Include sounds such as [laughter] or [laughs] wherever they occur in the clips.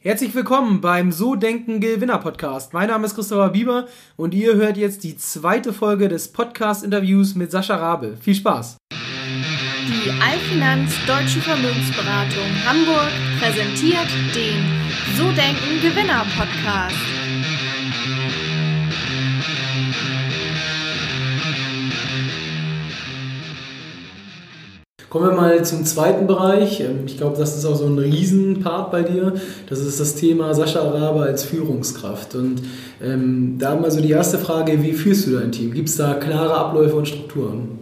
Herzlich willkommen beim So Denken Gewinner Podcast. Mein Name ist Christopher Bieber und ihr hört jetzt die zweite Folge des Podcast-Interviews mit Sascha Rabe. Viel Spaß! Die Allfinanz Deutsche Vermögensberatung Hamburg präsentiert den So Denken Gewinner Podcast. Kommen wir mal zum zweiten Bereich. Ähm, ich glaube, das ist auch so ein Riesenpart bei dir. Das ist das Thema Sascha Rabe als Führungskraft. Und ähm, da mal so die erste Frage, wie führst du dein Team? Gibt es da klare Abläufe und Strukturen?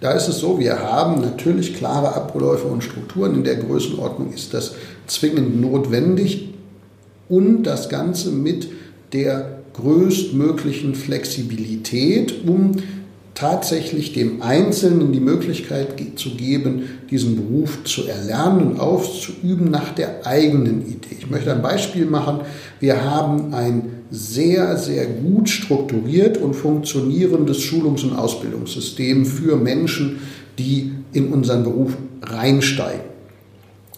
Da ist es so, wir haben natürlich klare Abläufe und Strukturen. In der Größenordnung ist das zwingend notwendig und das Ganze mit der größtmöglichen Flexibilität, um tatsächlich dem Einzelnen die Möglichkeit zu geben, diesen Beruf zu erlernen und auszuüben nach der eigenen Idee. Ich möchte ein Beispiel machen. Wir haben ein sehr, sehr gut strukturiert und funktionierendes Schulungs- und Ausbildungssystem für Menschen, die in unseren Beruf reinsteigen.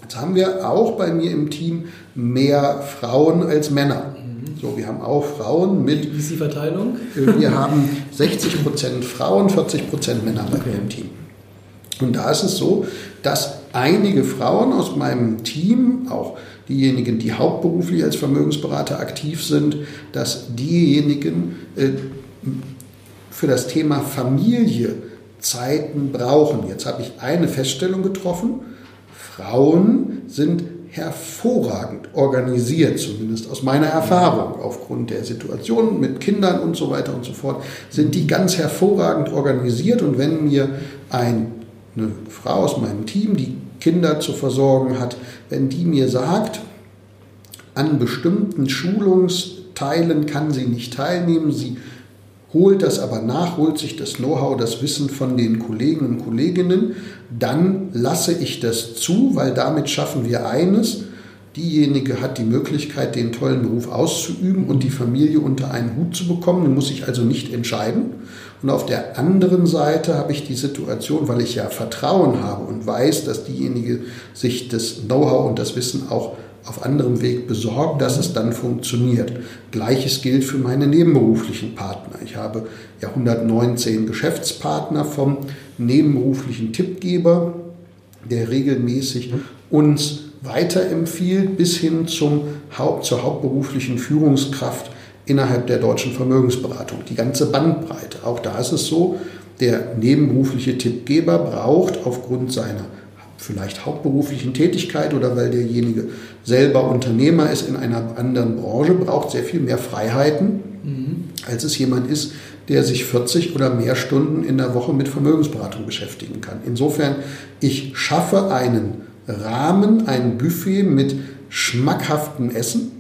Jetzt haben wir auch bei mir im Team mehr Frauen als Männer. So, wir haben auch Frauen mit. Wie ist die Verteilung? Äh, wir haben 60% Frauen, 40% Männer bei mir im Team. Und da ist es so, dass einige Frauen aus meinem Team, auch diejenigen, die hauptberuflich als Vermögensberater aktiv sind, dass diejenigen äh, für das Thema Familie Zeiten brauchen. Jetzt habe ich eine Feststellung getroffen. Frauen sind hervorragend organisiert, zumindest aus meiner Erfahrung, aufgrund der Situation mit Kindern und so weiter und so fort, sind die ganz hervorragend organisiert. Und wenn mir ein, eine Frau aus meinem Team, die Kinder zu versorgen hat, wenn die mir sagt, an bestimmten Schulungsteilen kann sie nicht teilnehmen, sie holt das aber nach, holt sich das Know-how, das Wissen von den Kollegen und Kolleginnen, dann lasse ich das zu, weil damit schaffen wir eines. Diejenige hat die Möglichkeit, den tollen Beruf auszuüben und die Familie unter einen Hut zu bekommen, muss sich also nicht entscheiden. Und auf der anderen Seite habe ich die Situation, weil ich ja Vertrauen habe und weiß, dass diejenige sich das Know-how und das Wissen auch auf anderem Weg besorgt, dass es dann funktioniert. Gleiches gilt für meine nebenberuflichen Partner. Ich habe ja 119 Geschäftspartner vom nebenberuflichen Tippgeber, der regelmäßig uns weiterempfiehlt, bis hin zum Haupt, zur hauptberuflichen Führungskraft innerhalb der deutschen Vermögensberatung. Die ganze Bandbreite. Auch da ist es so, der nebenberufliche Tippgeber braucht aufgrund seiner vielleicht hauptberuflichen Tätigkeit oder weil derjenige selber Unternehmer ist in einer anderen Branche, braucht sehr viel mehr Freiheiten, mhm. als es jemand ist, der sich 40 oder mehr Stunden in der Woche mit Vermögensberatung beschäftigen kann. Insofern, ich schaffe einen Rahmen, ein Buffet mit schmackhaftem Essen,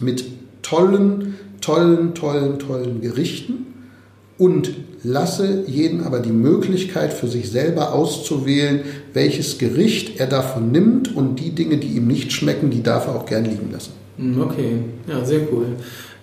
mhm. mit tollen, tollen, tollen, tollen Gerichten und lasse jeden aber die Möglichkeit für sich selber auszuwählen, welches Gericht er davon nimmt und die Dinge, die ihm nicht schmecken, die darf er auch gern liegen lassen. Hm, okay, ja, sehr cool.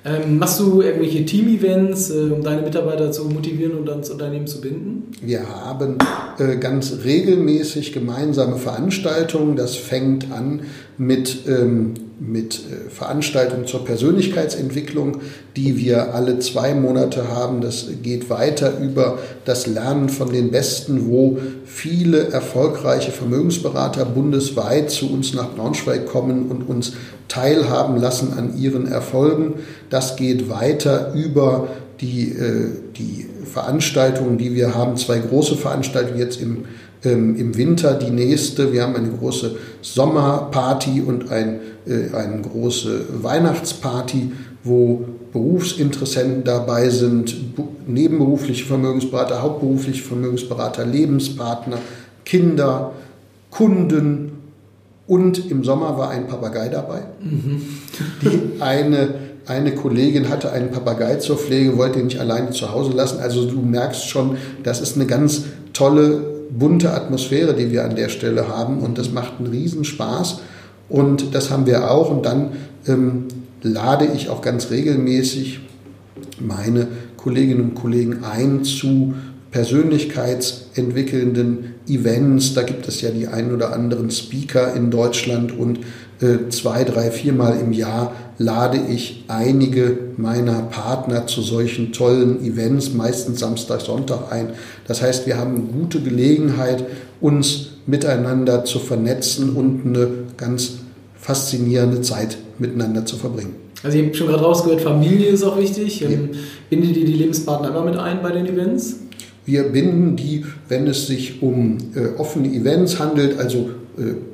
Ähm, machst du irgendwelche Team-Events, äh, um deine Mitarbeiter zu motivieren und ans Unternehmen zu binden? Wir haben äh, ganz regelmäßig gemeinsame Veranstaltungen. Das fängt an mit, ähm, mit äh, Veranstaltungen zur Persönlichkeitsentwicklung, die wir alle zwei Monate haben. Das geht weiter über das Lernen von den Besten, wo viele erfolgreiche Vermögensberater bundesweit zu uns nach Braunschweig kommen und uns teilhaben lassen an ihren Erfolgen. Das geht weiter über die, äh, die Veranstaltungen, die wir haben. Zwei große Veranstaltungen jetzt im, ähm, im Winter. Die nächste, wir haben eine große Sommerparty und ein, äh, eine große Weihnachtsparty, wo Berufsinteressenten dabei sind, nebenberufliche Vermögensberater, hauptberufliche Vermögensberater, Lebenspartner, Kinder, Kunden und im Sommer war ein Papagei dabei. Mhm. Die eine, eine Kollegin hatte einen Papagei zur Pflege, wollte ihn nicht alleine zu Hause lassen. Also du merkst schon, das ist eine ganz tolle, bunte Atmosphäre, die wir an der Stelle haben und das macht einen Riesenspaß. Und das haben wir auch. Und dann ähm, lade ich auch ganz regelmäßig meine Kolleginnen und Kollegen ein zu persönlichkeitsentwickelnden Events. Da gibt es ja die ein oder anderen Speaker in Deutschland und zwei, drei, viermal im Jahr lade ich einige meiner Partner zu solchen tollen Events, meistens Samstag, Sonntag ein. Das heißt, wir haben gute Gelegenheit, uns miteinander zu vernetzen und eine ganz faszinierende Zeit miteinander zu verbringen. Also ihr habt schon gerade rausgehört, Familie ist auch wichtig. Ja. Bindet ihr die Lebenspartner immer mit ein bei den Events? Wir binden die, wenn es sich um äh, offene Events handelt, also äh,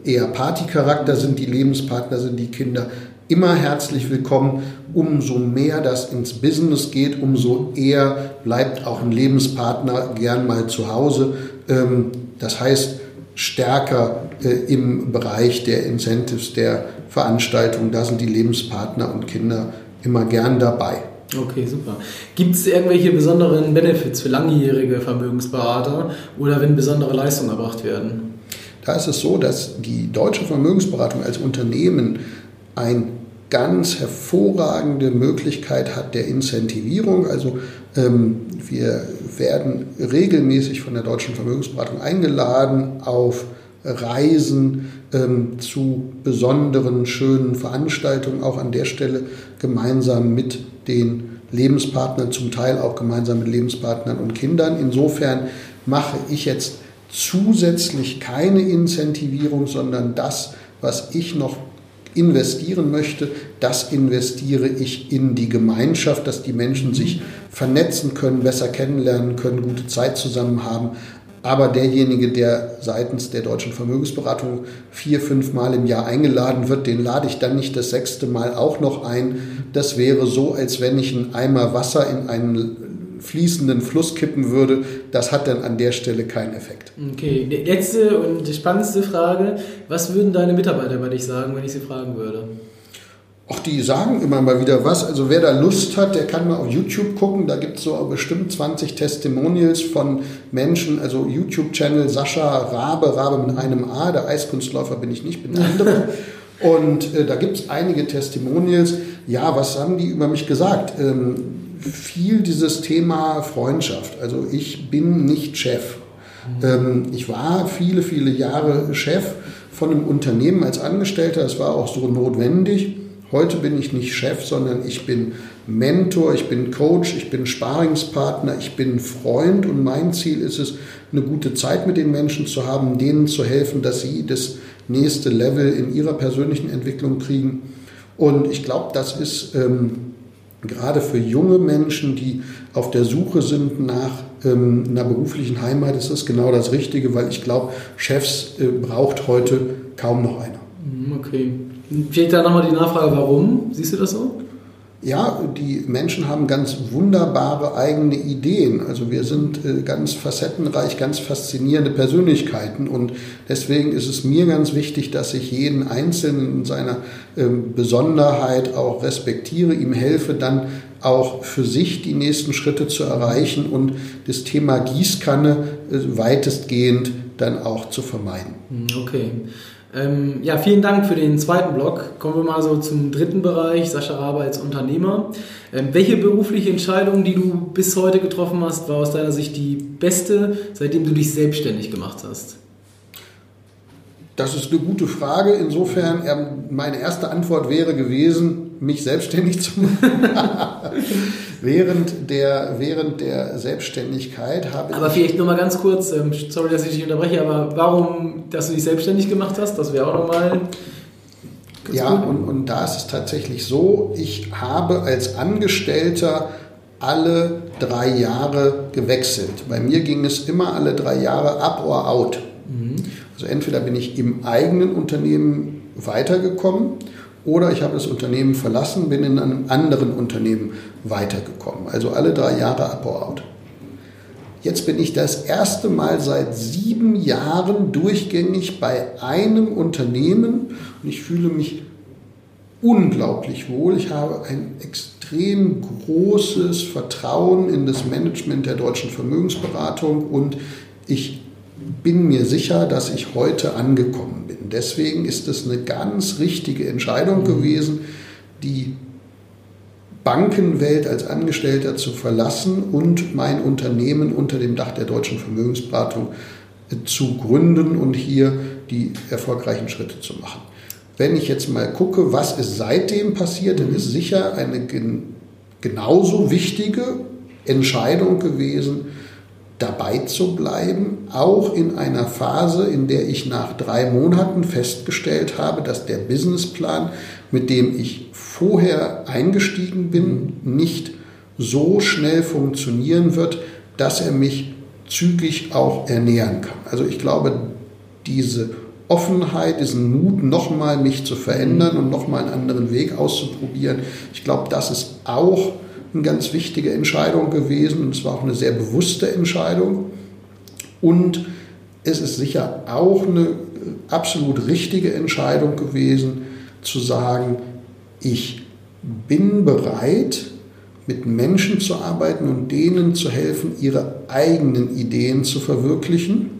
eher Partycharakter sind die Lebenspartner, sind die Kinder immer herzlich willkommen. Umso mehr das ins Business geht, umso eher bleibt auch ein Lebenspartner gern mal zu Hause. Ähm, das heißt, stärker äh, im Bereich der Incentives, der Veranstaltung, da sind die Lebenspartner und Kinder immer gern dabei. Okay, super. Gibt es irgendwelche besonderen Benefits für langjährige Vermögensberater oder wenn besondere Leistungen erbracht werden? Da ist es so, dass die deutsche Vermögensberatung als Unternehmen eine ganz hervorragende Möglichkeit hat der Incentivierung. Also ähm, wir werden regelmäßig von der deutschen Vermögensberatung eingeladen auf Reisen ähm, zu besonderen, schönen Veranstaltungen, auch an der Stelle gemeinsam mit den Lebenspartnern, zum Teil auch gemeinsam mit Lebenspartnern und Kindern. Insofern mache ich jetzt zusätzlich keine Incentivierung, sondern das, was ich noch investieren möchte, das investiere ich in die Gemeinschaft, dass die Menschen sich vernetzen können, besser kennenlernen können, gute Zeit zusammen haben. Aber derjenige, der seitens der deutschen Vermögensberatung vier, fünf Mal im Jahr eingeladen wird, den lade ich dann nicht das sechste Mal auch noch ein. Das wäre so, als wenn ich einen Eimer Wasser in einen fließenden Fluss kippen würde. Das hat dann an der Stelle keinen Effekt. Okay, letzte und spannendste Frage. Was würden deine Mitarbeiter bei dich sagen, wenn ich sie fragen würde? Auch die sagen immer mal wieder was. Also wer da Lust hat, der kann mal auf YouTube gucken. Da gibt es so bestimmt 20 Testimonials von Menschen. Also YouTube-Channel Sascha Rabe, Rabe mit einem A. Der Eiskunstläufer bin ich nicht, bin der andere. [laughs] Und äh, da gibt es einige Testimonials. Ja, was haben die über mich gesagt? Ähm, viel dieses Thema Freundschaft. Also ich bin nicht Chef. Ähm, ich war viele, viele Jahre Chef von einem Unternehmen als Angestellter. Es war auch so notwendig. Heute bin ich nicht Chef, sondern ich bin Mentor, ich bin Coach, ich bin Sparingspartner, ich bin Freund und mein Ziel ist es, eine gute Zeit mit den Menschen zu haben, denen zu helfen, dass sie das nächste Level in ihrer persönlichen Entwicklung kriegen. Und ich glaube, das ist ähm, gerade für junge Menschen, die auf der Suche sind nach ähm, einer beruflichen Heimat, ist das genau das Richtige, weil ich glaube, Chefs äh, braucht heute kaum noch einer. Mhm, okay. Vielleicht da nochmal die Nachfrage, warum? Siehst du das so? Ja, die Menschen haben ganz wunderbare eigene Ideen. Also wir sind äh, ganz facettenreich, ganz faszinierende Persönlichkeiten und deswegen ist es mir ganz wichtig, dass ich jeden Einzelnen in seiner ähm, Besonderheit auch respektiere, ihm helfe, dann auch für sich die nächsten Schritte zu erreichen und das Thema Gießkanne äh, weitestgehend dann auch zu vermeiden. Okay. Ähm, ja, vielen Dank für den zweiten Blog. Kommen wir mal so zum dritten Bereich, Sascha Rabe als Unternehmer. Ähm, welche berufliche Entscheidung, die du bis heute getroffen hast, war aus deiner Sicht die beste, seitdem du dich selbstständig gemacht hast? Das ist eine gute Frage. Insofern, meine erste Antwort wäre gewesen, mich selbstständig zu machen. [laughs] während, der, während der Selbstständigkeit habe Aber vielleicht nur mal ganz kurz, ähm, sorry, dass ich dich unterbreche, aber warum, dass du dich selbstständig gemacht hast, das wäre auch nochmal. Ja, und, und da ist es tatsächlich so, ich habe als Angestellter alle drei Jahre gewechselt. Bei mir ging es immer alle drei Jahre up or out. Mhm. Also entweder bin ich im eigenen Unternehmen weitergekommen oder ich habe das Unternehmen verlassen, bin in einem anderen Unternehmen weitergekommen. Also alle drei Jahre up or out. Jetzt bin ich das erste Mal seit sieben Jahren durchgängig bei einem Unternehmen und ich fühle mich unglaublich wohl. Ich habe ein extrem großes Vertrauen in das Management der deutschen Vermögensberatung und ich bin mir sicher, dass ich heute angekommen bin. Deswegen ist es eine ganz richtige Entscheidung gewesen, die Bankenwelt als Angestellter zu verlassen und mein Unternehmen unter dem Dach der deutschen Vermögensberatung äh, zu gründen und hier die erfolgreichen Schritte zu machen. Wenn ich jetzt mal gucke, was ist seitdem passiert, dann ist sicher eine gen genauso wichtige Entscheidung gewesen, dabei zu bleiben, auch in einer Phase, in der ich nach drei Monaten festgestellt habe, dass der Businessplan, mit dem ich vorher eingestiegen bin, nicht so schnell funktionieren wird, dass er mich zügig auch ernähren kann. Also ich glaube, diese Offenheit, diesen Mut, nochmal mich zu verändern und nochmal einen anderen Weg auszuprobieren, ich glaube, das ist auch eine ganz wichtige Entscheidung gewesen und es war auch eine sehr bewusste Entscheidung. Und es ist sicher auch eine absolut richtige Entscheidung gewesen, zu sagen, ich bin bereit, mit Menschen zu arbeiten und denen zu helfen, ihre eigenen Ideen zu verwirklichen.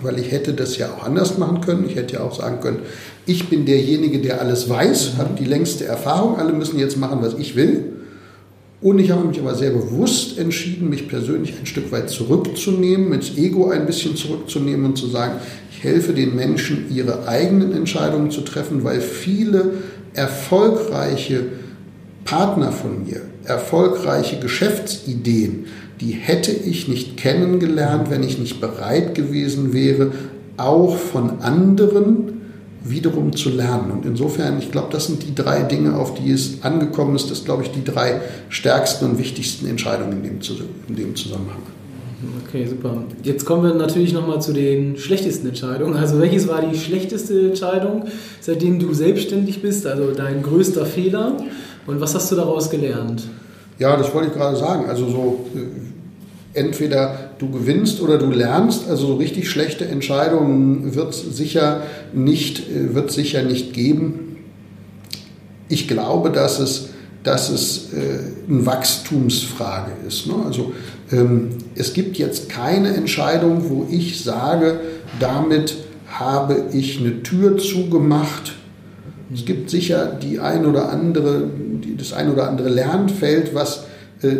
Weil ich hätte das ja auch anders machen können. Ich hätte ja auch sagen können, ich bin derjenige, der alles weiß, habe die längste Erfahrung, alle müssen jetzt machen, was ich will. Und ich habe mich aber sehr bewusst entschieden, mich persönlich ein Stück weit zurückzunehmen, ins Ego ein bisschen zurückzunehmen und zu sagen, ich helfe den Menschen, ihre eigenen Entscheidungen zu treffen, weil viele erfolgreiche Partner von mir, erfolgreiche Geschäftsideen, die hätte ich nicht kennengelernt, wenn ich nicht bereit gewesen wäre, auch von anderen wiederum zu lernen. Und insofern, ich glaube, das sind die drei Dinge, auf die es angekommen ist. Das sind, glaube ich, die drei stärksten und wichtigsten Entscheidungen in dem, in dem Zusammenhang. Okay, super. Jetzt kommen wir natürlich nochmal zu den schlechtesten Entscheidungen. Also welches war die schlechteste Entscheidung, seitdem du selbstständig bist? Also dein größter Fehler? Und was hast du daraus gelernt? Ja, das wollte ich gerade sagen. Also so äh, entweder du gewinnst oder du lernst. Also so richtig schlechte Entscheidungen wird es sicher nicht, äh, sicher nicht geben. Ich glaube, dass es, dass es äh, eine Wachstumsfrage ist. Ne? Also ähm, es gibt jetzt keine Entscheidung, wo ich sage, damit habe ich eine Tür zugemacht. Es gibt sicher die ein oder andere, das ein oder andere Lernfeld, was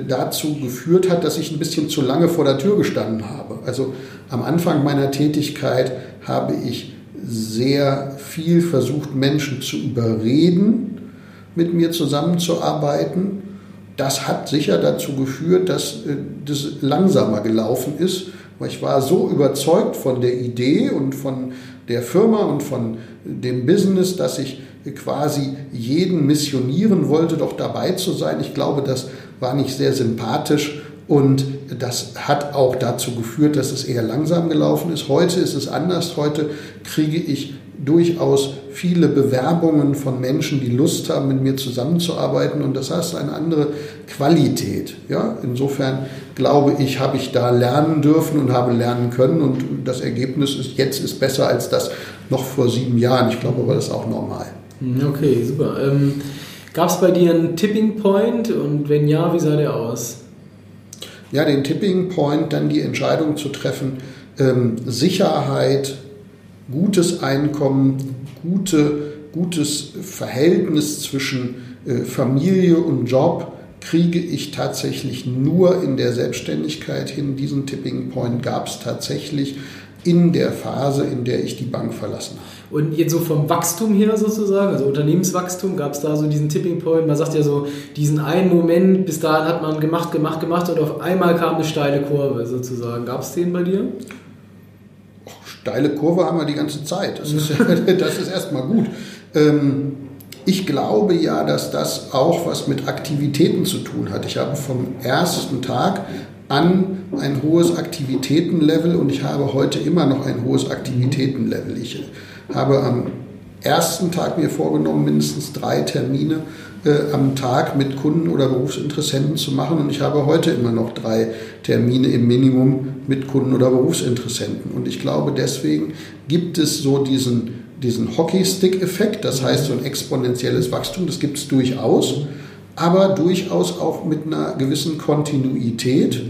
dazu geführt hat, dass ich ein bisschen zu lange vor der Tür gestanden habe. Also am Anfang meiner Tätigkeit habe ich sehr viel versucht, Menschen zu überreden, mit mir zusammenzuarbeiten. Das hat sicher dazu geführt, dass äh, das langsamer gelaufen ist, weil ich war so überzeugt von der Idee und von der Firma und von dem Business, dass ich quasi jeden missionieren wollte, doch dabei zu sein. Ich glaube, das war nicht sehr sympathisch und das hat auch dazu geführt, dass es eher langsam gelaufen ist. Heute ist es anders. Heute kriege ich durchaus viele Bewerbungen von Menschen, die Lust haben, mit mir zusammenzuarbeiten und das heißt eine andere Qualität. Ja? Insofern glaube ich, habe ich da lernen dürfen und habe lernen können und das Ergebnis ist jetzt ist besser als das noch vor sieben Jahren. Ich glaube aber, das ist auch normal. Okay, super. Ähm Gab es bei dir einen Tipping Point und wenn ja, wie sah der aus? Ja, den Tipping Point, dann die Entscheidung zu treffen, ähm, Sicherheit, gutes Einkommen, gute, gutes Verhältnis zwischen äh, Familie und Job kriege ich tatsächlich nur in der Selbstständigkeit hin. Diesen Tipping Point gab es tatsächlich in der Phase, in der ich die Bank verlassen habe. Und jetzt so vom Wachstum her sozusagen, also Unternehmenswachstum, gab es da so diesen Tipping Point, man sagt ja so, diesen einen Moment, bis dahin hat man gemacht, gemacht, gemacht und auf einmal kam eine steile Kurve sozusagen. Gab es den bei dir? steile Kurve haben wir die ganze Zeit. Das ist, [laughs] [laughs] das ist erstmal gut. Ähm, ich glaube ja, dass das auch was mit Aktivitäten zu tun hat. Ich habe vom ersten Tag an ein hohes Aktivitätenlevel und ich habe heute immer noch ein hohes Aktivitätenlevel. Ich habe am ersten Tag mir vorgenommen, mindestens drei Termine äh, am Tag mit Kunden oder Berufsinteressenten zu machen. Und ich habe heute immer noch drei Termine im Minimum mit Kunden oder Berufsinteressenten. Und ich glaube, deswegen gibt es so diesen, diesen Hockeystick-Effekt, das heißt so ein exponentielles Wachstum, das gibt es durchaus, aber durchaus auch mit einer gewissen Kontinuität.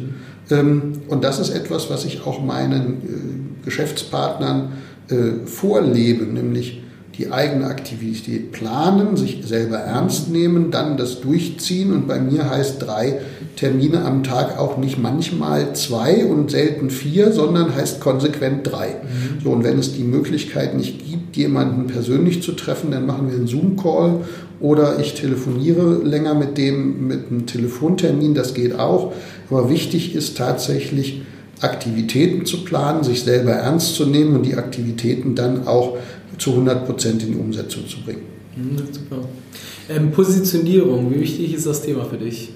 Ähm, und das ist etwas, was ich auch meinen äh, Geschäftspartnern äh, vorleben, nämlich die eigene Aktivität planen, sich selber ernst nehmen, dann das durchziehen und bei mir heißt drei Termine am Tag auch nicht manchmal zwei und selten vier, sondern heißt konsequent drei. Mhm. So, und wenn es die Möglichkeit nicht gibt, jemanden persönlich zu treffen, dann machen wir einen Zoom-Call oder ich telefoniere länger mit dem mit einem Telefontermin, das geht auch. Aber wichtig ist tatsächlich, Aktivitäten zu planen, sich selber ernst zu nehmen und die Aktivitäten dann auch zu 100 Prozent in die Umsetzung zu bringen. Mhm, super. Ähm, Positionierung, wie wichtig ist das Thema für dich?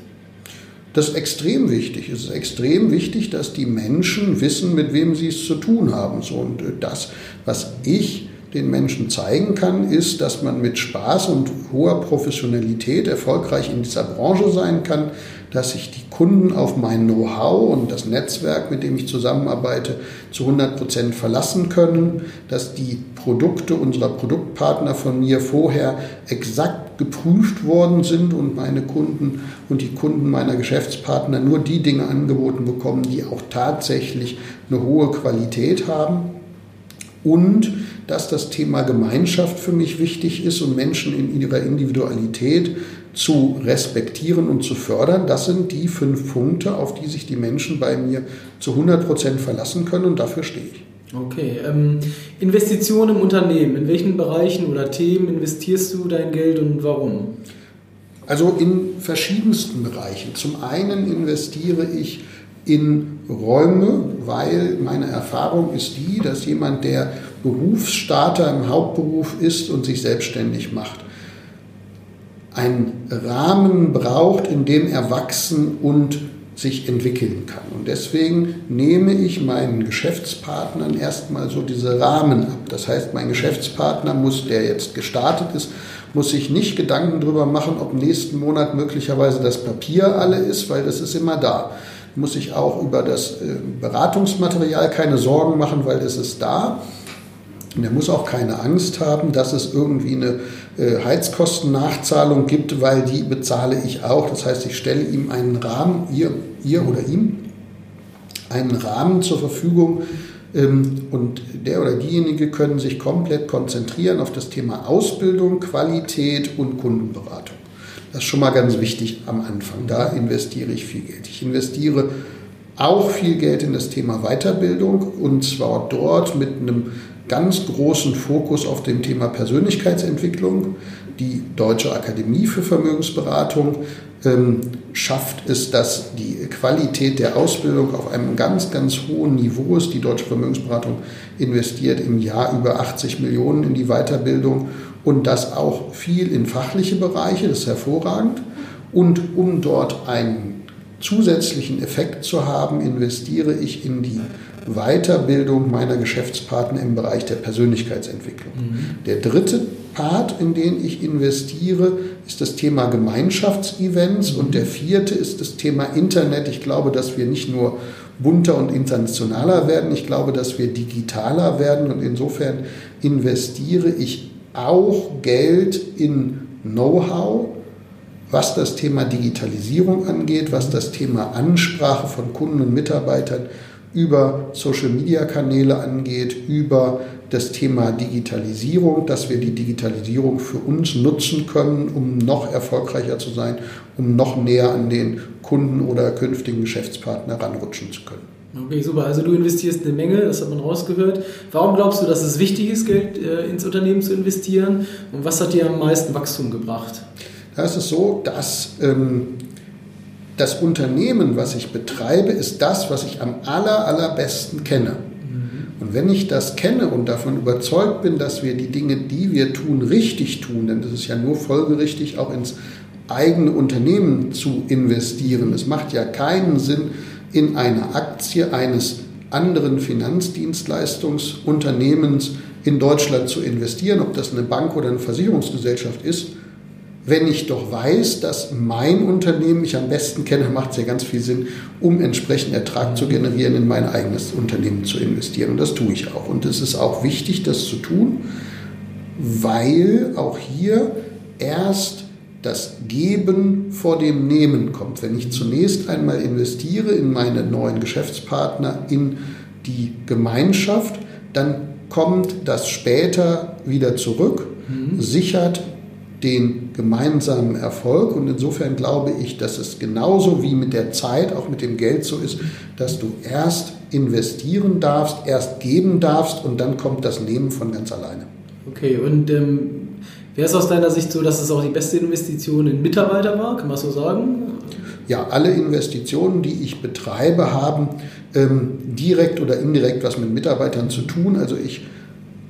Das ist extrem wichtig. Es ist extrem wichtig, dass die Menschen wissen, mit wem sie es zu tun haben. So, und äh, das, was ich den Menschen zeigen kann, ist, dass man mit Spaß und hoher Professionalität erfolgreich in dieser Branche sein kann, dass sich die Kunden auf mein Know-how und das Netzwerk, mit dem ich zusammenarbeite, zu 100 Prozent verlassen können, dass die Produkte unserer Produktpartner von mir vorher exakt geprüft worden sind und meine Kunden und die Kunden meiner Geschäftspartner nur die Dinge angeboten bekommen, die auch tatsächlich eine hohe Qualität haben und dass das Thema Gemeinschaft für mich wichtig ist und Menschen in ihrer Individualität zu respektieren und zu fördern. Das sind die fünf Punkte, auf die sich die Menschen bei mir zu 100 Prozent verlassen können und dafür stehe ich. Okay, ähm, Investitionen im Unternehmen. In welchen Bereichen oder Themen investierst du dein Geld und warum? Also in verschiedensten Bereichen. Zum einen investiere ich in Räume, weil meine Erfahrung ist die, dass jemand, der Berufsstarter im Hauptberuf ist und sich selbstständig macht, einen Rahmen braucht, in dem er wachsen und sich entwickeln kann. Und deswegen nehme ich meinen Geschäftspartnern erstmal so diese Rahmen ab. Das heißt, mein Geschäftspartner muss, der jetzt gestartet ist, muss sich nicht Gedanken darüber machen, ob nächsten Monat möglicherweise das Papier alle ist, weil das ist immer da. Muss sich auch über das äh, Beratungsmaterial keine Sorgen machen, weil das ist da. Und er muss auch keine Angst haben, dass es irgendwie eine äh, Heizkostennachzahlung gibt, weil die bezahle ich auch. Das heißt, ich stelle ihm einen Rahmen, ihr, ihr oder ihm, einen Rahmen zur Verfügung ähm, und der oder diejenige können sich komplett konzentrieren auf das Thema Ausbildung, Qualität und Kundenberatung. Das ist schon mal ganz wichtig am Anfang. Da investiere ich viel Geld. Ich investiere auch viel Geld in das Thema Weiterbildung und zwar dort mit einem ganz großen Fokus auf dem Thema Persönlichkeitsentwicklung. Die Deutsche Akademie für Vermögensberatung ähm, schafft es, dass die Qualität der Ausbildung auf einem ganz, ganz hohen Niveau ist. Die Deutsche Vermögensberatung investiert im Jahr über 80 Millionen in die Weiterbildung und das auch viel in fachliche Bereiche, das ist hervorragend. Und um dort einen zusätzlichen Effekt zu haben, investiere ich in die Weiterbildung meiner Geschäftspartner im Bereich der Persönlichkeitsentwicklung. Mhm. Der dritte Part, in den ich investiere, ist das Thema Gemeinschaftsevents mhm. und der vierte ist das Thema Internet. Ich glaube, dass wir nicht nur bunter und internationaler werden, ich glaube, dass wir digitaler werden und insofern investiere ich auch Geld in Know-how, was das Thema Digitalisierung angeht, was das Thema Ansprache von Kunden und Mitarbeitern über Social-Media-Kanäle angeht, über das Thema Digitalisierung, dass wir die Digitalisierung für uns nutzen können, um noch erfolgreicher zu sein, um noch näher an den Kunden oder künftigen Geschäftspartner ranrutschen zu können. Okay, super. Also du investierst eine Menge, das hat man rausgehört. Warum glaubst du, dass es wichtig ist, Geld äh, ins Unternehmen zu investieren? Und was hat dir am meisten Wachstum gebracht? Da ist es so, dass ähm, das Unternehmen, was ich betreibe, ist das, was ich am aller, allerbesten kenne. Mhm. Und wenn ich das kenne und davon überzeugt bin, dass wir die Dinge, die wir tun, richtig tun, denn das ist ja nur folgerichtig, auch ins eigene Unternehmen zu investieren. Es macht ja keinen Sinn, in eine Aktie eines anderen Finanzdienstleistungsunternehmens in Deutschland zu investieren, ob das eine Bank oder eine Versicherungsgesellschaft ist, wenn ich doch weiß, dass mein Unternehmen ich am besten kenne, macht es ja ganz viel Sinn, um entsprechend Ertrag zu generieren, in mein eigenes Unternehmen zu investieren. Und das tue ich auch. Und es ist auch wichtig, das zu tun, weil auch hier erst das Geben vor dem Nehmen kommt. Wenn ich zunächst einmal investiere in meine neuen Geschäftspartner, in die Gemeinschaft, dann kommt das später wieder zurück, mhm. sichert den gemeinsamen Erfolg. Und insofern glaube ich, dass es genauso wie mit der Zeit, auch mit dem Geld so ist, dass du erst investieren darfst, erst geben darfst und dann kommt das Nehmen von ganz alleine. Okay, und ähm, wäre es aus deiner Sicht so, dass es auch die beste Investition in Mitarbeiter war? Kann man so sagen? Ja, alle Investitionen, die ich betreibe, haben ähm, direkt oder indirekt was mit Mitarbeitern zu tun. Also ich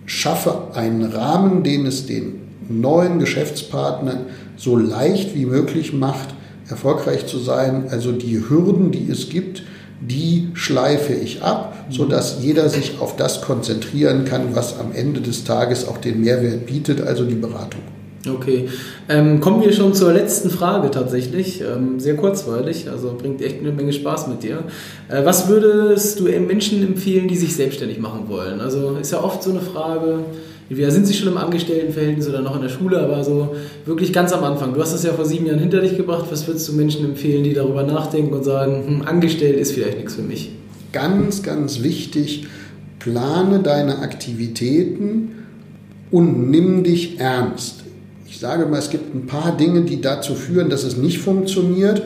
schaffe einen Rahmen, den es den neuen Geschäftspartnern so leicht wie möglich macht, erfolgreich zu sein. Also die Hürden, die es gibt, die schleife ich ab, sodass jeder sich auf das konzentrieren kann, was am Ende des Tages auch den Mehrwert bietet, also die Beratung. Okay, ähm, kommen wir schon zur letzten Frage tatsächlich. Ähm, sehr kurzweilig, also bringt echt eine Menge Spaß mit dir. Äh, was würdest du Menschen empfehlen, die sich selbstständig machen wollen? Also ist ja oft so eine Frage, Entweder sind sie schon im Angestelltenverhältnis oder noch in der Schule, aber so wirklich ganz am Anfang. Du hast das ja vor sieben Jahren hinter dich gebracht. Was würdest du Menschen empfehlen, die darüber nachdenken und sagen, hm, angestellt ist vielleicht nichts für mich? Ganz, ganz wichtig, plane deine Aktivitäten und nimm dich ernst. Ich sage mal, es gibt ein paar Dinge, die dazu führen, dass es nicht funktioniert.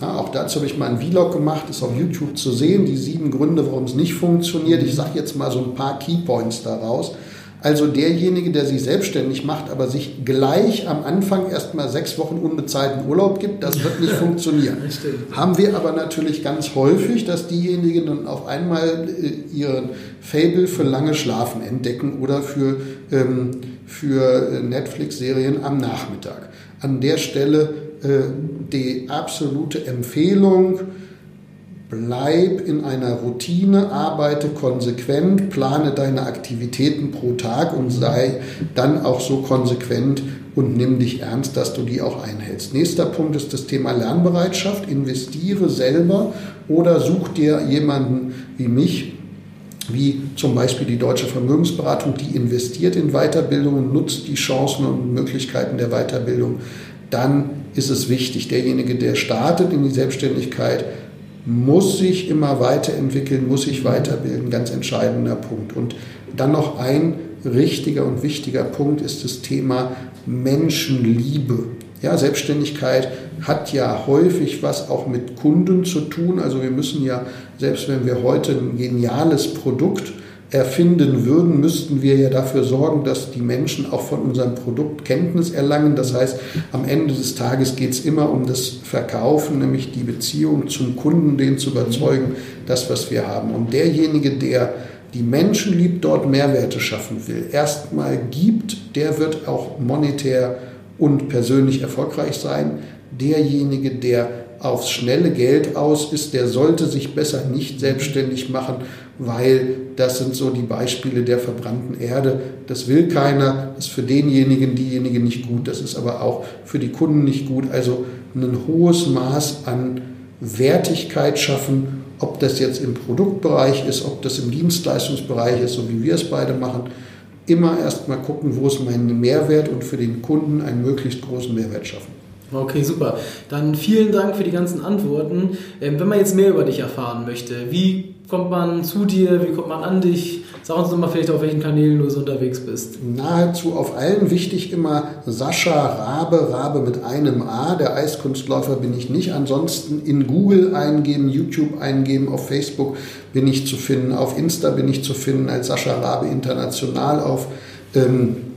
Ja, auch dazu habe ich mal einen Vlog gemacht, ist auf YouTube zu sehen, die sieben Gründe, warum es nicht funktioniert. Ich sage jetzt mal so ein paar Keypoints daraus. Also derjenige, der sich selbstständig macht, aber sich gleich am Anfang erstmal sechs Wochen unbezahlten Urlaub gibt, das wird nicht [laughs] funktionieren. Haben wir aber natürlich ganz häufig, dass diejenigen dann auf einmal äh, ihren Fable für lange Schlafen entdecken oder für, ähm, für äh, Netflix-Serien am Nachmittag. An der Stelle äh, die absolute Empfehlung, Bleib in einer Routine, arbeite konsequent, plane deine Aktivitäten pro Tag und sei dann auch so konsequent und nimm dich ernst, dass du die auch einhältst. Nächster Punkt ist das Thema Lernbereitschaft. Investiere selber oder such dir jemanden wie mich, wie zum Beispiel die Deutsche Vermögensberatung, die investiert in Weiterbildung und nutzt die Chancen und Möglichkeiten der Weiterbildung. Dann ist es wichtig, derjenige, der startet in die Selbstständigkeit, muss sich immer weiterentwickeln, muss sich weiterbilden, ganz entscheidender Punkt. Und dann noch ein richtiger und wichtiger Punkt ist das Thema Menschenliebe. Ja, Selbstständigkeit hat ja häufig was auch mit Kunden zu tun. Also wir müssen ja, selbst wenn wir heute ein geniales Produkt erfinden würden, müssten wir ja dafür sorgen, dass die Menschen auch von unserem Produkt Kenntnis erlangen. Das heißt, am Ende des Tages geht es immer um das Verkaufen, nämlich die Beziehung zum Kunden, den zu überzeugen, das, was wir haben. Und derjenige, der die Menschen liebt, dort Mehrwerte schaffen will, erstmal gibt, der wird auch monetär und persönlich erfolgreich sein. Derjenige, der aufs schnelle Geld aus ist, der sollte sich besser nicht selbstständig machen, weil das sind so die Beispiele der verbrannten Erde. Das will keiner, das ist für denjenigen, diejenigen nicht gut, das ist aber auch für die Kunden nicht gut. Also ein hohes Maß an Wertigkeit schaffen, ob das jetzt im Produktbereich ist, ob das im Dienstleistungsbereich ist, so wie wir es beide machen. Immer erst mal gucken, wo ist mein Mehrwert und für den Kunden einen möglichst großen Mehrwert schaffen. Okay, super. Dann vielen Dank für die ganzen Antworten. Ähm, wenn man jetzt mehr über dich erfahren möchte, wie kommt man zu dir, wie kommt man an dich? Sag uns doch mal vielleicht, auf welchen Kanälen du so unterwegs bist. Nahezu auf allen wichtig immer Sascha Rabe, Rabe mit einem A. Der Eiskunstläufer bin ich nicht. Ansonsten in Google eingeben, YouTube eingeben, auf Facebook bin ich zu finden, auf Insta bin ich zu finden als Sascha Rabe International, auf ähm,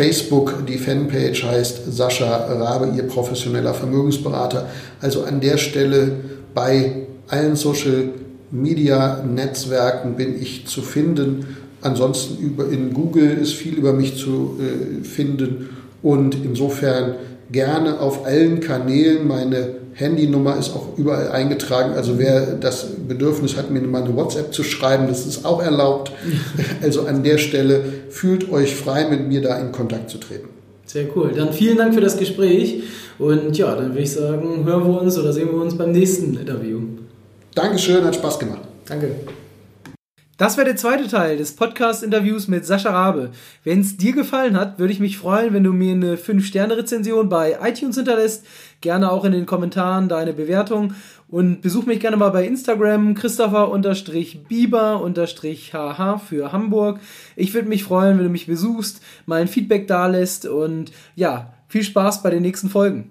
Facebook, die Fanpage heißt Sascha Rabe, Ihr professioneller Vermögensberater. Also an der Stelle bei allen Social Media Netzwerken bin ich zu finden. Ansonsten über, in Google ist viel über mich zu äh, finden und insofern gerne auf allen Kanälen meine Handynummer ist auch überall eingetragen. Also wer das Bedürfnis hat, mir mal eine WhatsApp zu schreiben, das ist auch erlaubt. [laughs] Also an der Stelle fühlt euch frei, mit mir da in Kontakt zu treten. Sehr cool. Dann vielen Dank für das Gespräch. Und ja, dann würde ich sagen, hören wir uns oder sehen wir uns beim nächsten Interview. Dankeschön, hat Spaß gemacht. Danke. Das wäre der zweite Teil des Podcast-Interviews mit Sascha Rabe. Wenn es dir gefallen hat, würde ich mich freuen, wenn du mir eine 5-Sterne-Rezension bei iTunes hinterlässt. Gerne auch in den Kommentaren deine Bewertung. Und besuch mich gerne mal bei Instagram, Christopher-Bieber-HH für Hamburg. Ich würde mich freuen, wenn du mich besuchst, mal ein Feedback da lässt und ja, viel Spaß bei den nächsten Folgen.